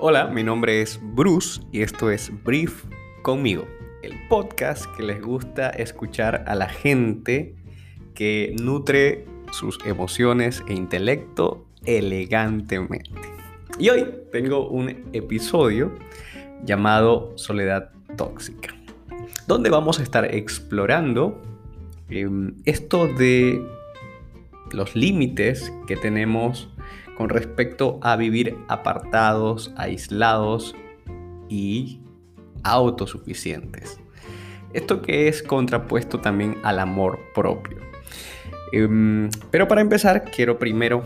Hola, mi nombre es Bruce y esto es Brief conmigo, el podcast que les gusta escuchar a la gente que nutre sus emociones e intelecto elegantemente. Y hoy tengo un episodio llamado Soledad Tóxica, donde vamos a estar explorando em, esto de los límites que tenemos con respecto a vivir apartados, aislados y autosuficientes. Esto que es contrapuesto también al amor propio. Em, pero para empezar, quiero primero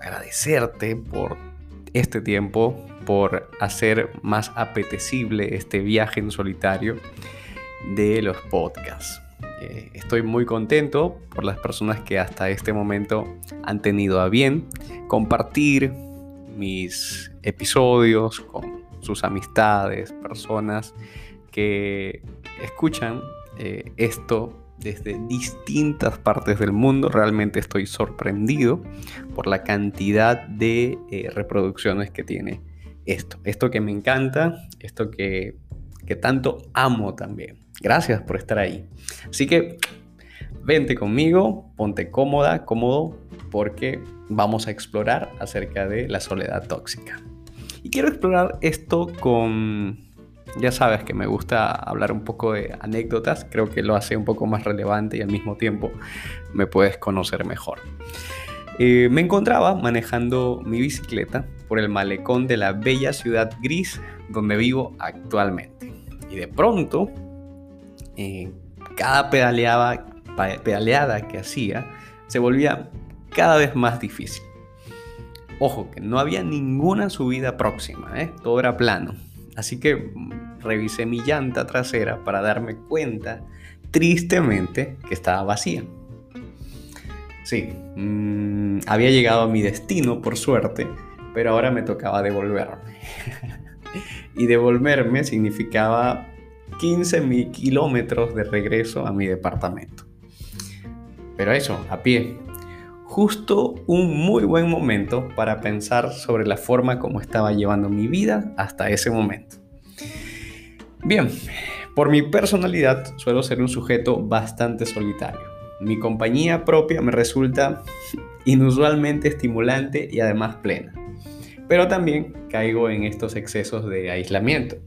agradecerte por este tiempo, por hacer más apetecible este viaje en solitario de los podcasts. Eh, estoy muy contento por las personas que hasta este momento han tenido a bien compartir mis episodios con sus amistades, personas que escuchan eh, esto desde distintas partes del mundo. Realmente estoy sorprendido por la cantidad de eh, reproducciones que tiene esto. Esto que me encanta, esto que, que tanto amo también. Gracias por estar ahí. Así que vente conmigo, ponte cómoda, cómodo, porque vamos a explorar acerca de la soledad tóxica. Y quiero explorar esto con ya sabes que me gusta hablar un poco de anécdotas, creo que lo hace un poco más relevante y al mismo tiempo me puedes conocer mejor. Eh, me encontraba manejando mi bicicleta por el malecón de la bella ciudad gris donde vivo actualmente. Y de pronto, eh, cada pedaleada, que hacía se volvía cada vez más difícil. Ojo, que no había ninguna subida próxima, ¿eh? todo era plano. Así que revisé mi llanta trasera para darme cuenta, tristemente, que estaba vacía. Sí, mm, había llegado a mi destino por suerte, pero ahora me tocaba devolverme. y devolverme significaba 15 mil kilómetros de regreso a mi departamento. Pero eso, a pie. Justo un muy buen momento para pensar sobre la forma como estaba llevando mi vida hasta ese momento. Bien, por mi personalidad suelo ser un sujeto bastante solitario. Mi compañía propia me resulta inusualmente estimulante y además plena. Pero también caigo en estos excesos de aislamiento.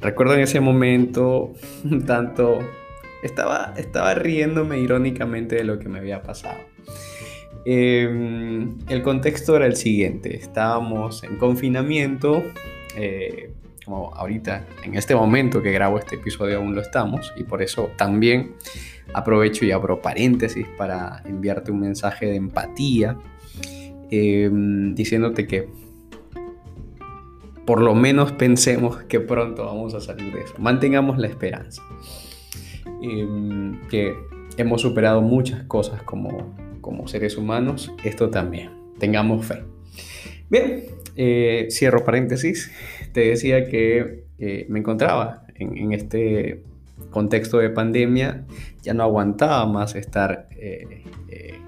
Recuerdo en ese momento un tanto... Estaba, estaba riéndome irónicamente de lo que me había pasado. Em, el contexto era el siguiente. Estábamos en confinamiento. Eh, como ahorita, en este momento que grabo este episodio aún lo estamos, y por eso también aprovecho y abro paréntesis para enviarte un mensaje de empatía, em, diciéndote que por lo menos pensemos que pronto vamos a salir de eso, mantengamos la esperanza, em, que hemos superado muchas cosas como, como seres humanos, esto también, tengamos fe. Bien, eh, cierro paréntesis te decía que me encontraba en, este contexto de pandemia, ya no aguantaba más estar eh, eh,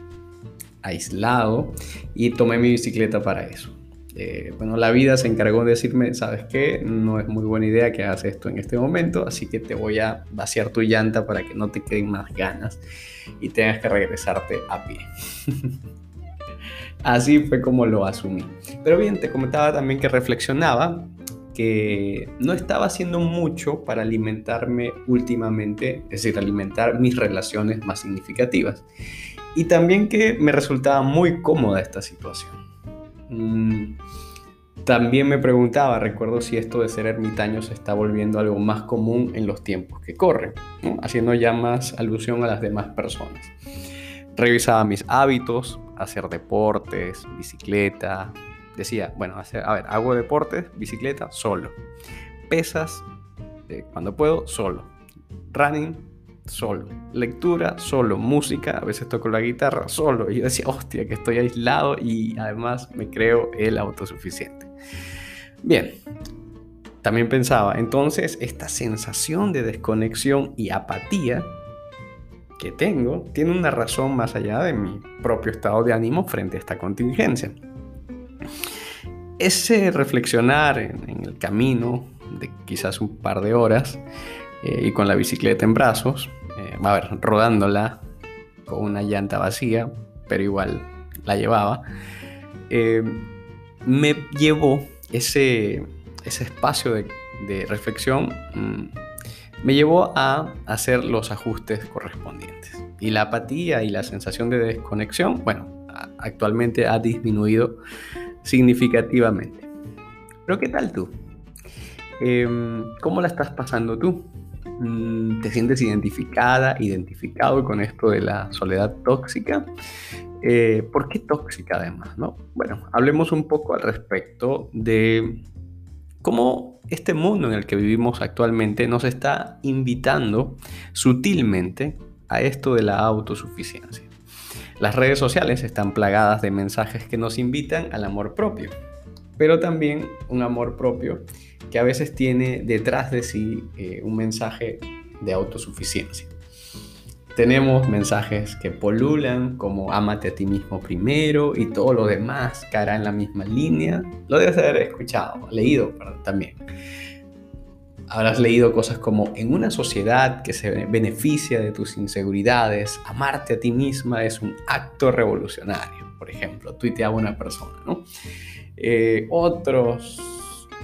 aislado y tomé mi bicicleta para eso. Eh, bueno, la vida se encargó de decirme, ¿sabes qué? No es muy buena idea que hagas esto en este momento, así que te voy a vaciar tu llanta para que no te queden más ganas y tengas que regresarte a pie. así fue como lo asumí. Pero bien, te comentaba también que reflexionaba que no estaba haciendo mucho para alimentarme últimamente, es decir, alimentar mis relaciones más significativas. Y también que me resultaba muy cómoda esta situación. Mm, también me preguntaba, recuerdo si esto de ser ermitaño se está volviendo algo más común en los tiempos que corren, haciendo ya más alusión a las demás personas. Revisaba mis hábitos, hacer deportes, bicicleta, decía, bueno, a ver, hago deportes, bicicleta, solo. Pesas, eh, cuando puedo, solo. Running, solo. Lectura, solo. Música, a veces toco la guitarra, solo. Y yo decía, hostia, que estoy aislado y además me creo el autosuficiente. Bien, también pensaba, entonces esta sensación de desconexión y apatía que tengo tiene una razón más allá de mi propio estado de ánimo frente a esta contingencia. ese reflexionar en, el camino de quizás un par de horas eh, y con la bicicleta en brazos, a ver, rodándola con una llanta vacía, pero igual la llevaba, eh, me llevó ese, ese espacio de, reflexión, mm, me llevó a hacer los ajustes correspondientes. Y la apatía y la sensación de desconexión, bueno, actualmente ha disminuido significativamente. Pero ¿qué tal tú? Em, ¿Cómo la estás pasando tú? Mm, ¿Te sientes identificada, identificado con esto de la soledad tóxica? Eh, ¿Por qué tóxica además? ¿no? Bueno, hablemos un poco al respecto de cómo este mundo en el que vivimos actualmente nos está invitando sutilmente a esto de la autosuficiencia. Las redes sociales están plagadas de mensajes que nos invitan al amor propio, pero también un amor propio que a veces tiene detrás de sí eh, un mensaje de autosuficiencia. Tenemos mensajes que polulan como amate a ti mismo primero y todo lo demás caerá en la misma línea. Lo debes haber escuchado, leído también habrás leído cosas como en una sociedad que se beneficia de tus inseguridades, amarte a ti misma es un acto revolucionario, por ejemplo, tuiteaba una persona, ¿no? Eh, otros,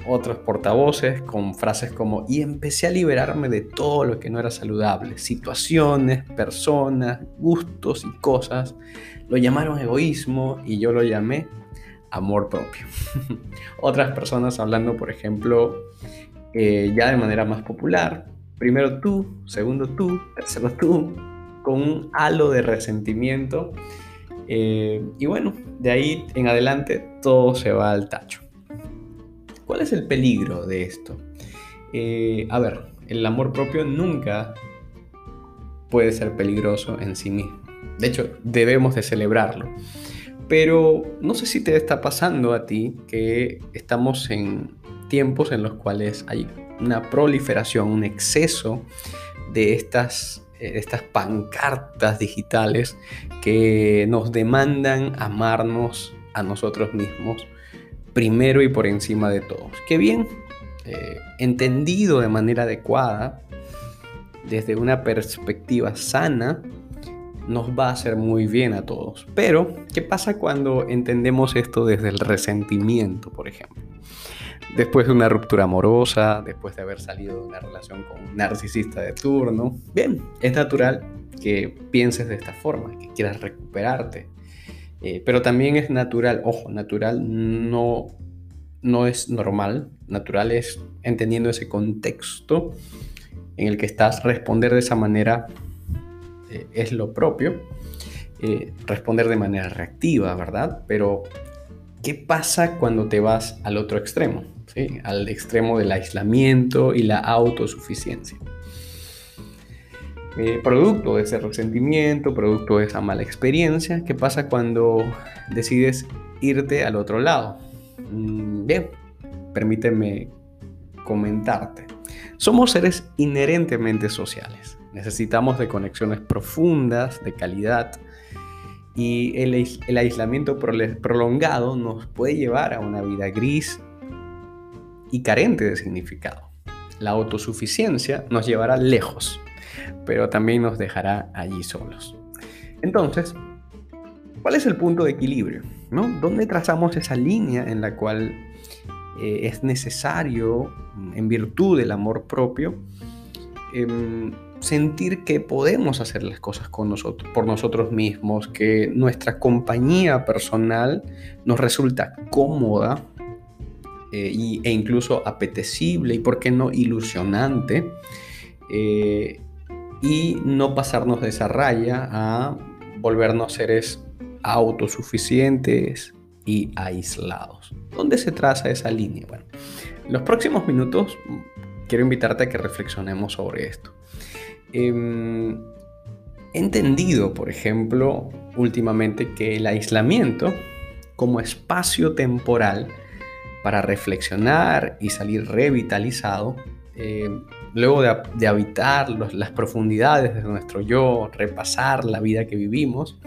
otros portavoces con frases como, y empecé a liberarme de todo lo que no era saludable, situaciones, personas, gustos y cosas, lo llamaron egoísmo y yo lo llamé amor propio. Otras personas hablando, por ejemplo, eh, ya de manera más popular. Primero tú, segundo tú, tercero tú, con un halo de resentimiento. Eh, y bueno, de ahí en adelante todo se va al tacho. ¿Cuál es el peligro de esto? Eh, a ver, el amor propio nunca puede ser peligroso en sí mismo. De hecho, debemos de celebrarlo. Pero no sé si te está pasando a ti que estamos en tiempos en los cuales hay una proliferación, un exceso de estas, estas pancartas digitales que nos demandan amarnos a nosotros mismos primero y por encima de todos. Qué bien, eh, entendido de manera adecuada, desde una perspectiva sana, nos va a hacer muy bien a todos. Pero, ¿qué pasa cuando entendemos esto desde el resentimiento, por ejemplo? Después de una ruptura amorosa, después de haber salido de una relación con un narcisista de turno. Bien, es natural que pienses de esta forma, que quieras recuperarte. Eh, pero también es natural, ojo, natural no, no es normal, natural es entendiendo ese contexto en el que estás, responder de esa manera eh, es lo propio, eh, responder de manera reactiva, ¿verdad? Pero, ¿qué pasa cuando te vas al otro extremo? Al extremo del aislamiento y la autosuficiencia. Eh, producto de ese resentimiento, producto de esa mala experiencia, ¿qué pasa cuando decides irte al otro lado? Mm, bien, permíteme comentarte. Somos seres inherentemente sociales. Necesitamos de conexiones profundas, de calidad, y el, el aislamiento prolongado nos puede llevar a una vida gris, y carente de significado. La autosuficiencia nos llevará lejos, pero también nos dejará allí solos. Entonces, ¿cuál es el punto de equilibrio? ¿no? ¿Dónde trazamos esa línea en la cual eh, es necesario, en virtud del amor propio, em, sentir que podemos hacer las cosas con nosotros, por nosotros mismos, que nuestra compañía personal nos resulta cómoda, eh, e incluso apetecible y, por qué no, ilusionante. Eh, y no pasarnos de esa raya a volvernos seres autosuficientes y aislados. ¿Dónde se traza esa línea? Bueno, en los próximos minutos quiero invitarte a que reflexionemos sobre esto. Em, he entendido, por ejemplo, últimamente que el aislamiento como espacio temporal para reflexionar y salir revitalizado, eh, luego de, habitar las profundidades de nuestro yo, repasar la vida que vivimos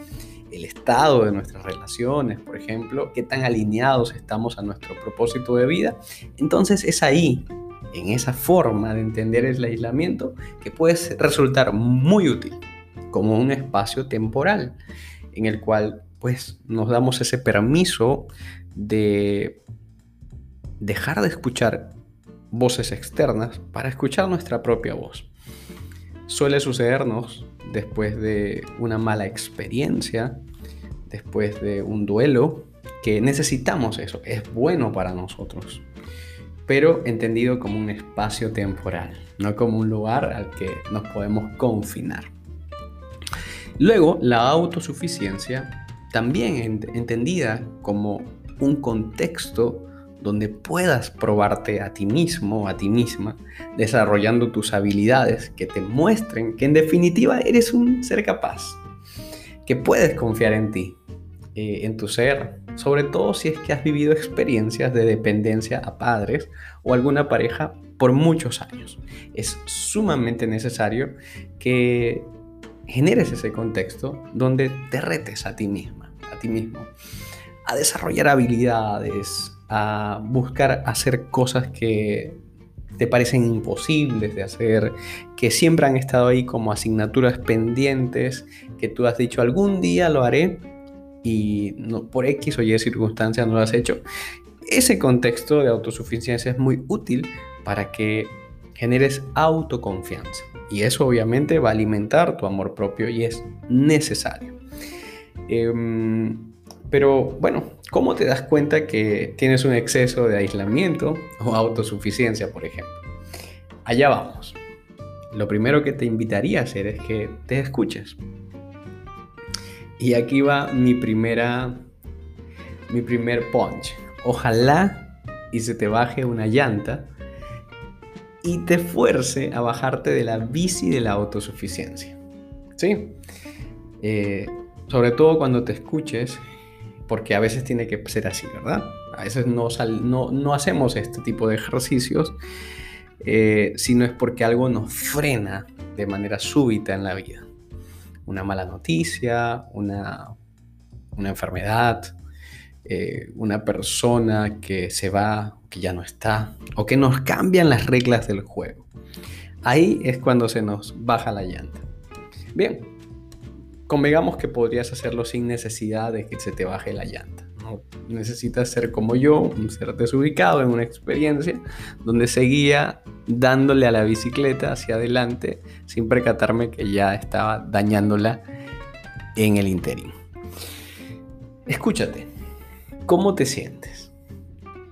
el estado de nuestras relaciones, por ejemplo, qué tan alineados estamos a nuestro propósito de vida, entonces es ahí, en esa forma de entender el aislamiento, que puede resultar muy útil como un espacio temporal en el cual pues nos damos ese permiso de dejar de escuchar voces externas para escuchar nuestra propia voz. Suele sucedernos después de una mala experiencia, después de un duelo, que necesitamos eso, es bueno para nosotros, pero entendido como un espacio temporal, no como un lugar al que nos podemos confinar. Luego, la autosuficiencia, también entendida como un contexto donde puedas probarte a ti mismo, a ti misma, desarrollando tus habilidades que te muestren que en definitiva eres un ser capaz, que puedes confiar en ti, eh, en tu ser, sobre todo si es que has vivido experiencias de dependencia a padres o alguna pareja por muchos años. Es sumamente necesario que generes ese contexto donde te retes a ti misma, a ti mismo, a desarrollar habilidades, a buscar hacer cosas que te parecen imposibles de hacer, que siempre han estado ahí como asignaturas pendientes, que tú has dicho algún día lo haré y por X o Y circunstancias no lo has hecho. Ese contexto de autosuficiencia es muy útil para que generes autoconfianza. Y eso obviamente va a alimentar tu amor propio y es necesario. Em, pero bueno, ¿cómo te das cuenta que tienes un exceso de aislamiento o autosuficiencia, por ejemplo? Allá vamos. Lo primero que te invitaría a hacer es que te escuches. Y aquí va mi primera mi primer punch. Ojalá y se te baje una llanta y te fuerce a bajarte de la bici de la autosuficiencia. ¿Sí? Eh, sobre todo cuando te escuches porque a veces tiene que ser así, ¿verdad? A veces no, no, hacemos este tipo de ejercicios, eh, si no es porque algo nos frena de manera súbita en la vida. Una mala noticia, una, una enfermedad, eh, una persona que se va, que ya no está, o que nos cambian las reglas del juego. Ahí es cuando se nos baja la llanta. Bien, convengamos que podrías hacerlo sin necesidad de que se te baje la llanta. No necesitas ser como yo, un ser desubicado en una experiencia donde seguía dándole a la bicicleta hacia adelante sin percatarme que ya estaba dañándola en el interín. Escúchate, ¿cómo te sientes?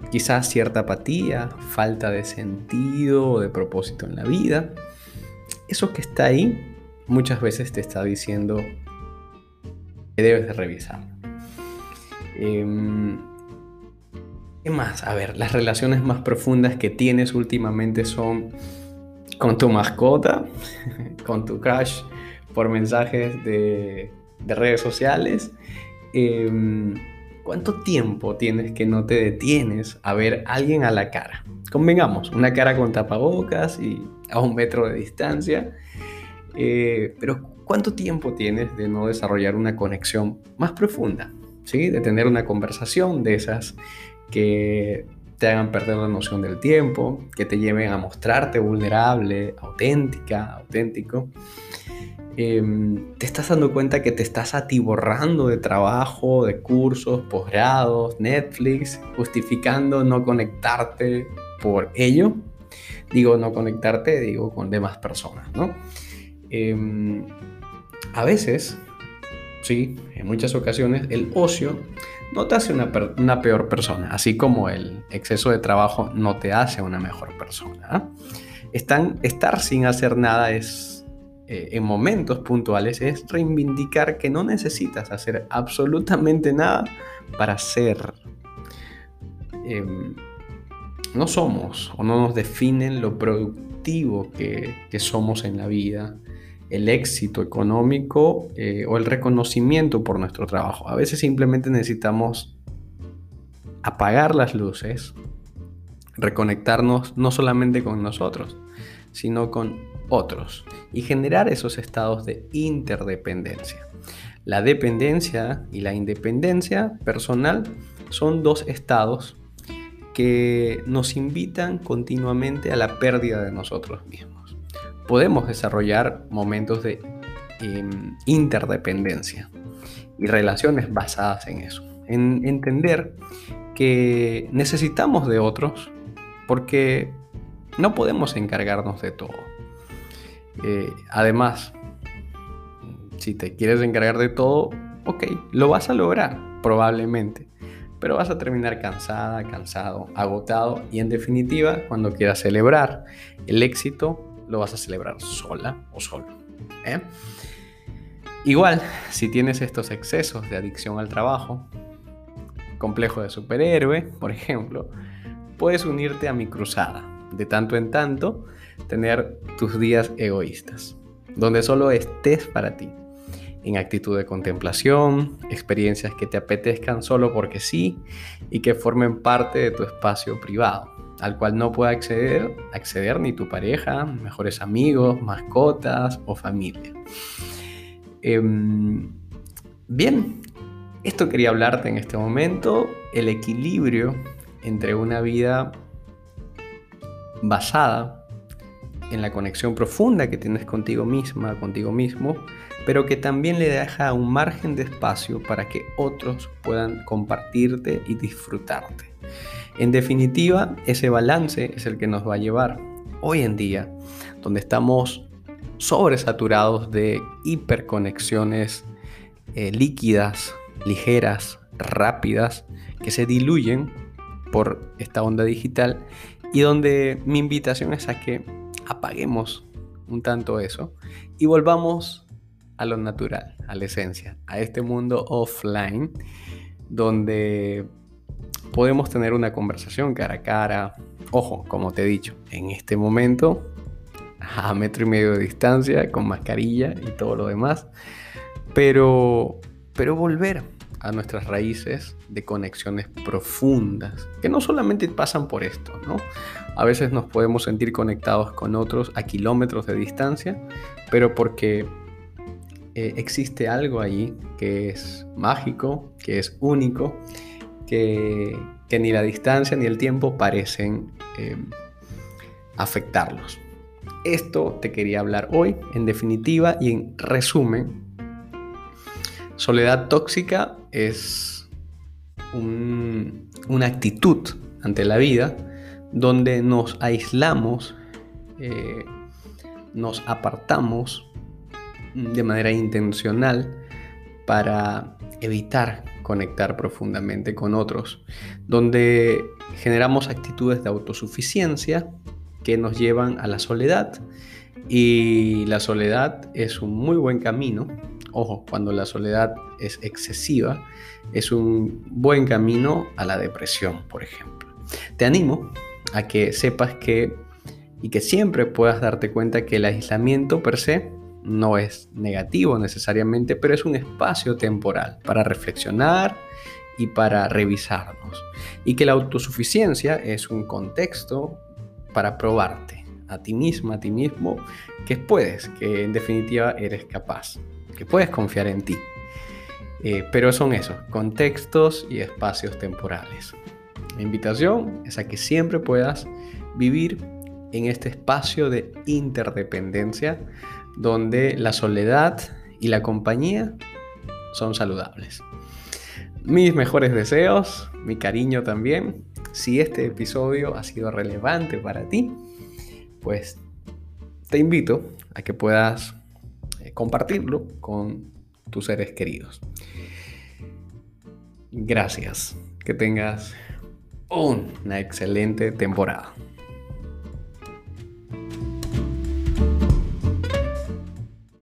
Quizás cierta apatía, falta de sentido o de propósito en la vida. Eso que está ahí muchas veces te está diciendo debes de revisar. Em, ¿Qué más? A ver, las relaciones más profundas que tienes últimamente son con tu mascota, con tu crush por mensajes de, redes sociales. Em, ¿Cuánto tiempo tienes que no te detienes a ver a alguien a la cara? Convengamos, una cara con tapabocas y a un metro de distancia. Eh, pero ¿Cuánto tiempo tienes de no desarrollar una conexión más profunda? ¿Sí? De tener una conversación de esas que te hagan perder la noción del tiempo, que te lleven a mostrarte vulnerable, auténtica, auténtico. Em, te estás dando cuenta que te estás atiborrando de trabajo, de cursos, posgrados, Netflix, justificando no conectarte por ello. Digo no conectarte, digo con demás personas, ¿no? Em, a veces, sí, en muchas ocasiones, el ocio no te hace una, peor persona, así como el exceso de trabajo no te hace una mejor persona. ¿ah? estar sin hacer nada es, eh, en momentos puntuales, es reivindicar que no necesitas hacer absolutamente nada para ser. Em, no somos o no nos definen lo productivo que, que somos en la vida el éxito económico eh, o el reconocimiento por nuestro trabajo. A veces simplemente necesitamos apagar las luces, reconectarnos no solamente con nosotros, sino con otros y generar esos estados de interdependencia. La dependencia y la independencia personal son dos estados que nos invitan continuamente a la pérdida de nosotros mismos. Podemos desarrollar momentos de em, interdependencia y relaciones basadas en eso, en entender que necesitamos de otros porque no podemos encargarnos de todo. Eh, además, si te quieres encargar de todo, ok, lo vas a lograr, probablemente. Pero vas a terminar cansada, cansado, agotado y en definitiva, cuando quieras celebrar el éxito, lo vas a celebrar sola o solo. ¿eh? Igual, si tienes estos excesos de adicción al trabajo, complejo de superhéroe, por ejemplo, puedes unirte a mi cruzada. De tanto en tanto, tener tus días egoístas, donde solo estés para ti en actitud de contemplación, experiencias que te apetezcan solo porque sí y que formen parte de tu espacio privado, al cual no pueda acceder, acceder ni tu pareja, mejores amigos, mascotas o familia. Em, bien, esto quería hablarte en este momento, el equilibrio entre una vida basada en la conexión profunda que tienes contigo misma, contigo mismo, pero que también le deja un margen de espacio para que otros puedan compartirte y disfrutarte. En definitiva, ese balance es el que nos va a llevar hoy en día, donde estamos sobresaturados de hiperconexiones eh, líquidas, ligeras, rápidas, que se diluyen por esta onda digital y donde mi invitación es a que apaguemos un tanto eso y volvamos a lo natural, a la esencia, a este mundo offline donde podemos tener una conversación cara a cara. Ojo, como te he dicho, en este momento a metro y medio de distancia, con mascarilla y todo lo demás. Pero, pero volver a nuestras raíces de conexiones profundas, que no solamente pasan por esto, ¿no? A veces nos podemos sentir conectados con otros a kilómetros de distancia, pero porque eh, existe algo allí que es mágico, que es único, que, ni la distancia ni el tiempo parecen em, afectarlos. Esto te quería hablar hoy, en definitiva y en resumen. Soledad tóxica es una actitud ante la vida donde nos aislamos, eh, nos apartamos de manera intencional para evitar conectar profundamente con otros, donde generamos actitudes de autosuficiencia que nos llevan a la soledad y la soledad es un muy buen camino Ojo, cuando la soledad es excesiva, es un buen camino a la depresión, por ejemplo. Te animo a que sepas que y que siempre puedas darte cuenta que el aislamiento per se no es negativo necesariamente, pero es un espacio temporal para reflexionar y para revisarnos. Y que la autosuficiencia es un contexto para probarte a ti misma, a ti mismo, que puedes, que en definitiva eres capaz que puedes confiar en ti. Eh, pero son esos, contextos y espacios temporales. Mi invitación es a que siempre puedas vivir en este espacio de interdependencia donde la soledad y la compañía son saludables. Mis mejores deseos, mi cariño también. Si este episodio ha sido relevante para ti, pues te invito a que puedas compartirlo con tus seres queridos. Gracias. Que tengas una excelente temporada.